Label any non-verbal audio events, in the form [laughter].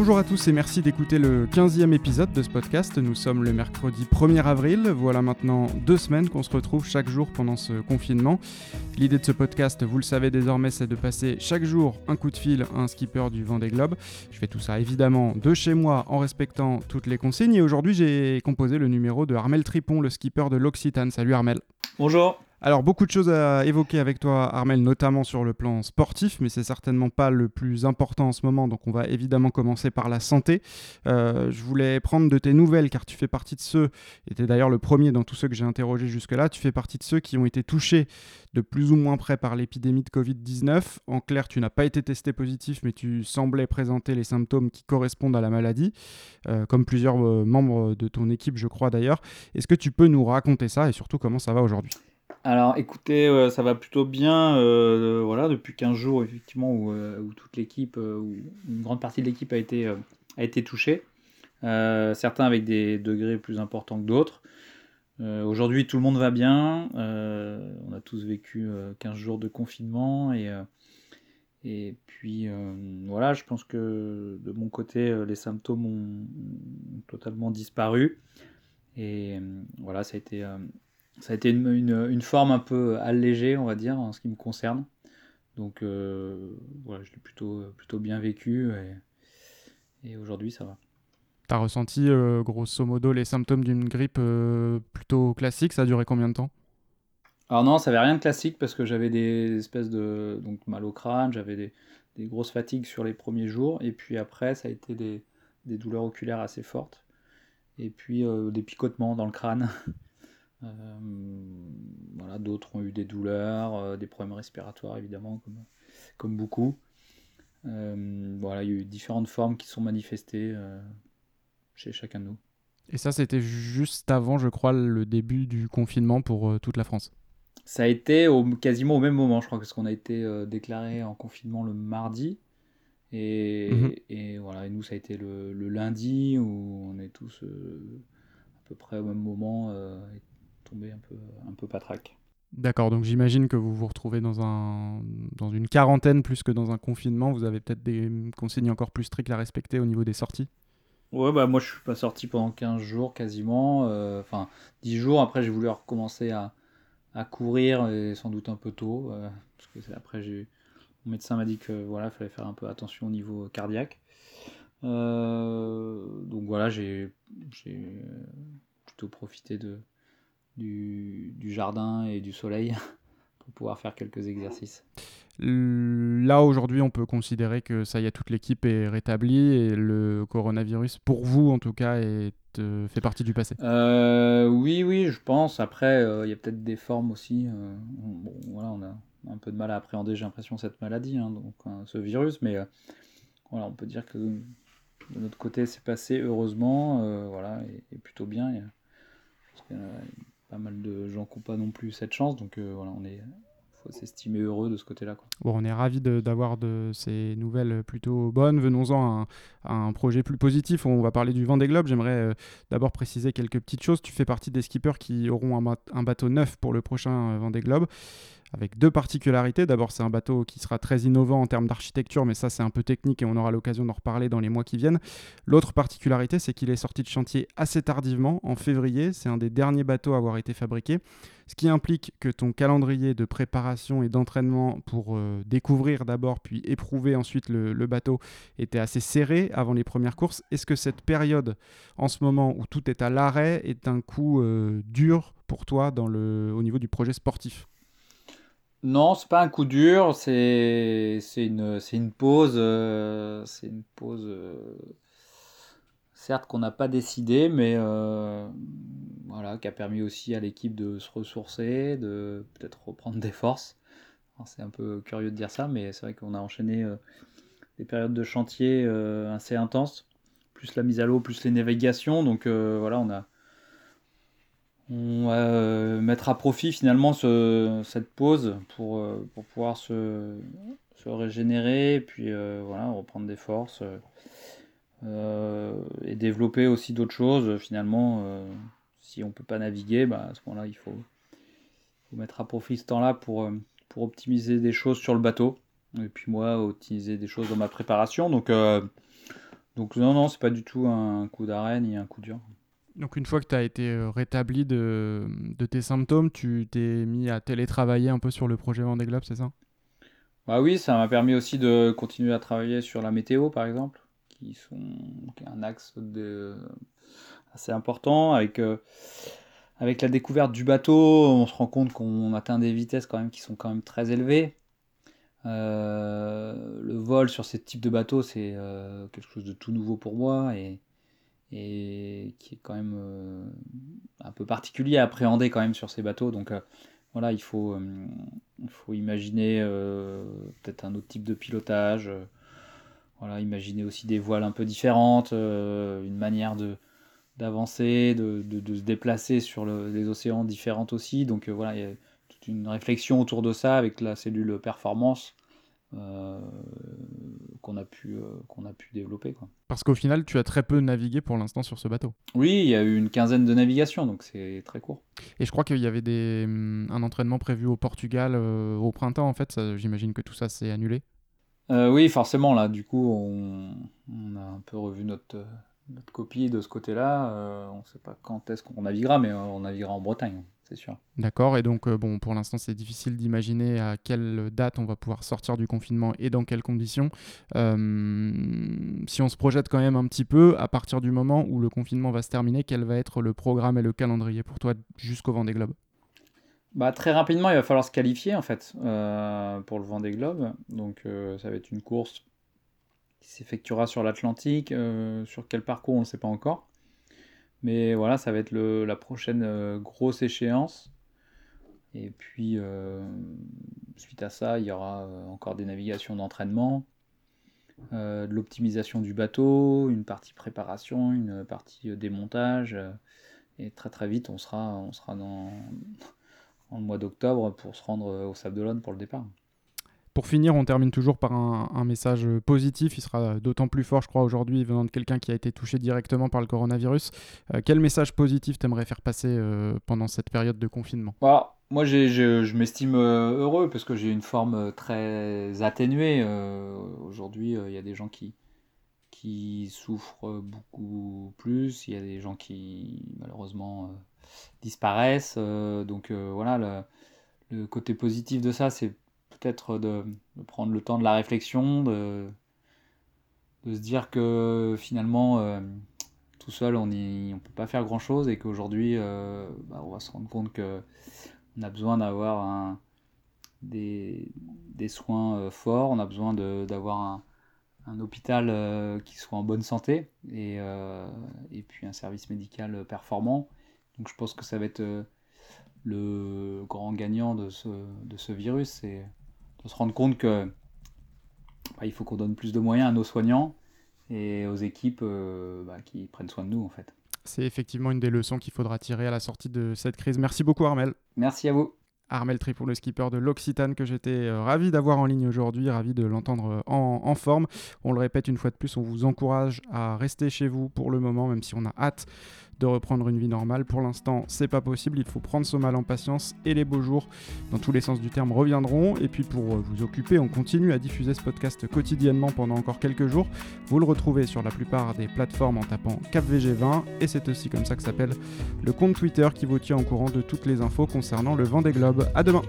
Bonjour à tous et merci d'écouter le 15e épisode de ce podcast. Nous sommes le mercredi 1er avril. Voilà maintenant deux semaines qu'on se retrouve chaque jour pendant ce confinement. L'idée de ce podcast, vous le savez désormais, c'est de passer chaque jour un coup de fil à un skipper du Vendée Globe. Je fais tout ça évidemment de chez moi en respectant toutes les consignes. Et aujourd'hui, j'ai composé le numéro de Armel Tripon, le skipper de l'Occitane. Salut Armel. Bonjour. Alors, beaucoup de choses à évoquer avec toi, Armel, notamment sur le plan sportif, mais c'est certainement pas le plus important en ce moment, donc on va évidemment commencer par la santé. Euh, je voulais prendre de tes nouvelles, car tu fais partie de ceux, et tu es d'ailleurs le premier dans tous ceux que j'ai interrogés jusque-là, tu fais partie de ceux qui ont été touchés de plus ou moins près par l'épidémie de Covid-19. En clair, tu n'as pas été testé positif, mais tu semblais présenter les symptômes qui correspondent à la maladie, euh, comme plusieurs euh, membres de ton équipe, je crois d'ailleurs. Est-ce que tu peux nous raconter ça, et surtout comment ça va aujourd'hui? Alors écoutez, euh, ça va plutôt bien, euh, voilà, depuis 15 jours effectivement où, euh, toute l'équipe, une grande partie de l'équipe a été, touchée, certains avec des degrés plus importants que d'autres. Aujourd'hui tout le monde va bien, on a tous vécu 15 jours de confinement et, et puis voilà, je pense que de mon côté les symptômes ont totalement disparu. Et voilà, ça a été ça a été une, forme un peu allégée, on va dire, en ce qui me concerne. Donc euh, voilà, je l'ai plutôt, plutôt bien vécu et, aujourd'hui ça va. T'as ressenti euh, grosso modo les symptômes d'une grippe euh, plutôt classique? Ça a duré combien de temps? Alors non, ça avait rien de classique parce que j'avais des espèces de donc mal au crâne, j'avais des, grosses fatigues sur les premiers jours et puis après ça a été des, des douleurs oculaires assez fortes et puis des picotements dans le crâne. [laughs] Euh, voilà, d'autres ont eu des douleurs, euh, des problèmes respiratoires évidemment, comme, comme beaucoup. Euh, voilà, il y a eu différentes formes qui sont manifestées chez chacun de nous. Et ça, c'était juste avant, je crois, le début du confinement pour toute la France. Ça a été au, quasiment au même moment, je crois, parce qu'on a été déclaré en confinement le mardi. Et, mhm. et, voilà, et nous, ça a été le, le lundi où on est tous à peu près au même moment un peu, un peu patraque. D'accord, donc j'imagine que vous vous retrouvez dans, un, dans une quarantaine plus que dans un confinement. Vous avez peut-être des consignes encore plus strictes à respecter au niveau des sorties? Ouais, bah moi je suis pas sorti pendant 15 jours quasiment. Euh, enfin, 10 jours. Après, j'ai voulu recommencer à, courir et sans doute un peu tôt. Euh, parce que après, mon médecin m'a dit que voilà, fallait faire un peu attention au niveau cardiaque. Euh, donc voilà, j'ai plutôt profité de, du, jardin et du soleil [laughs] pour pouvoir faire quelques exercices. Là, aujourd'hui, on peut considérer que ça y est, toute l'équipe est rétablie et le coronavirus, pour vous en tout cas, est, euh, fait partie du passé euh, Oui, oui, je pense. Après, euh, il y a peut-être des formes aussi. bon, voilà, on a un peu de mal à appréhender, j'ai l'impression, cette maladie, hein, donc hein, ce virus, mais voilà, on peut dire que de notre côté, c'est passé heureusement, voilà, et, plutôt bien. parce pas mal de gens qui n'ont pas non plus cette chance. Donc euh, voilà, on est faut s'estimer heureux de ce côté-là. Bon, on est ravis d'avoir de, ces nouvelles plutôt bonnes. Venons-en à, un projet plus positif. On va parler du Vendée Globe. J'aimerais euh, d'abord préciser quelques petites choses. Tu fais partie des skippers qui auront un, un bateau neuf pour le prochain euh, Vendée Globe avec deux particularités. D'abord, c'est un bateau qui sera très innovant en termes d'architecture, mais ça, c'est un peu technique et on aura l'occasion d'en reparler dans les mois qui viennent. L'autre particularité, c'est qu'il est sorti de chantier assez tardivement, en février. C'est un des derniers bateaux à avoir été fabriqué, ce qui implique que ton calendrier de préparation et d'entraînement pour euh, découvrir d'abord, puis éprouver ensuite le, bateau était assez serré avant les premières courses. Est-ce que cette période, en ce moment où tout est à l'arrêt, est un coup euh, dur pour toi au niveau du projet sportif? Non, c'est pas un coup dur, c'est une, une pause, euh, c'est une pause, euh, certes qu'on n'a pas décidé, mais euh, voilà, qui a permis aussi à l'équipe de se ressourcer, de peut-être reprendre des forces. C'est un peu curieux de dire ça, mais c'est vrai qu'on a enchaîné des périodes de chantier assez intenses, plus la mise à l'eau, plus les navigations, donc voilà, on a on va euh, mettre à profit finalement cette pause pour, euh, pouvoir se, régénérer et puis euh, voilà, reprendre des forces et développer aussi d'autres choses. Finalement, si on ne peut pas naviguer, bah, à ce moment-là, il faut, mettre à profit ce temps-là pour, optimiser des choses sur le bateau. Et puis moi, optimiser des choses dans ma préparation. Donc Donc non, non, c'est pas du tout un coup d'arrêt ni un coup dur. Donc une fois que tu as été euh, rétabli de, de, tes symptômes, tu t'es mis à télétravailler un peu sur le projet Vendée Globe, c'est ça? Bah oui, ça m'a permis aussi de continuer à travailler sur la météo par exemple, qui sont un axe de... assez important avec euh, avec la découverte du bateau, on se rend compte qu'on atteint des vitesses quand même qui sont quand même très élevées. Euh, le vol sur ce type de bateau, c'est quelque chose de tout nouveau pour moi et et qui est quand même euh, un peu particulier à appréhender quand même sur ces bateaux. Donc euh, voilà, il faut, euh, imaginer peut-être un autre type de pilotage. voilà, imaginer aussi des voiles un peu différentes, une manière de d'avancer, de, de, se déplacer sur les océans différentes aussi. Donc voilà, il y a toute une réflexion autour de ça avec la cellule performance qu'on a, pu, euh, qu'on a pu développer. Quoi. Parce qu'au final, tu as très peu navigué pour l'instant sur ce bateau. Oui, il y a eu une quinzaine de navigations, donc c'est très court. Et je crois qu'il y avait des, hum, un entraînement prévu au Portugal euh, au printemps, en fait. J'imagine que tout ça s'est annulé. oui, forcément, là, du coup, on, on, a un peu revu notre, notre copie de ce côté-là. on ne sait pas quand est-ce qu'on naviguera, mais on naviguera en Bretagne c'est sûr. D'accord, et donc euh, bon, pour l'instant c'est difficile d'imaginer à quelle date on va pouvoir sortir du confinement et dans quelles conditions. Euh, si on se projette quand même un petit peu, à partir du moment où le confinement va se terminer, quel va être le programme et le calendrier pour toi jusqu'au Vendée Globe? Bah, très rapidement, il va falloir se qualifier en fait euh, pour le Vendée Globe. Donc ça va être une course qui s'effectuera sur l'Atlantique. sur quel parcours, on ne sait pas encore. Mais voilà, ça va être la prochaine euh, grosse échéance. Et puis, euh, suite à ça, il y aura euh, encore des navigations d'entraînement, de l'optimisation du bateau, une partie préparation, une partie démontage. et très très vite, on sera, on dans, [laughs] dans le mois d'octobre pour se rendre au Sable d'Olonne pour le départ. Pour finir, on termine toujours par un, message positif. Il sera d'autant plus fort, je crois, aujourd'hui, venant de quelqu'un qui a été touché directement par le coronavirus. Euh, quel message positif t'aimerais faire passer euh, pendant cette période de confinement? Bah, Moi, je, m'estime euh, heureux parce que j'ai une forme très atténuée. aujourd'hui, il y a des gens qui, qui souffrent beaucoup plus. Il y a des gens qui, malheureusement, disparaissent. donc voilà, le côté positif de ça, c'est peut-être de, prendre le temps de la réflexion, de, se dire que finalement, euh, tout seul, on ne peut pas faire grand-chose et qu'aujourd'hui, euh, bah, on va se rendre compte qu'on a besoin d'avoir des, soins euh, forts, on a besoin d'avoir un, hôpital qui soit en bonne santé et, puis un service médical performant. Donc je pense que ça va être le grand gagnant de ce, de ce virus, c'est de se rendre compte que bah, il faut qu'on donne plus de moyens à nos soignants et aux équipes euh, bah, qui prennent soin de nous en fait. C'est effectivement une des leçons qu'il faudra tirer à la sortie de cette crise. Merci beaucoup Armel. Merci à vous. Armel Tripon, le skipper de l'Occitane, que j'étais euh, ravi d'avoir en ligne aujourd'hui, ravi de l'entendre euh, en, en, forme. On le répète une fois de plus, on vous encourage à rester chez vous pour le moment, même si on a hâte de reprendre une vie normale. Pour l'instant, c'est pas possible. Il faut prendre son mal en patience et les beaux jours, dans tous les sens du terme, reviendront. Et puis pour euh, vous occuper, on continue à diffuser ce podcast quotidiennement pendant encore quelques jours. Vous le retrouvez sur la plupart des plateformes en tapant CapVG20 et c'est aussi comme ça que s'appelle le compte Twitter qui vous tient au courant de toutes les infos concernant le vent des globes. À demain.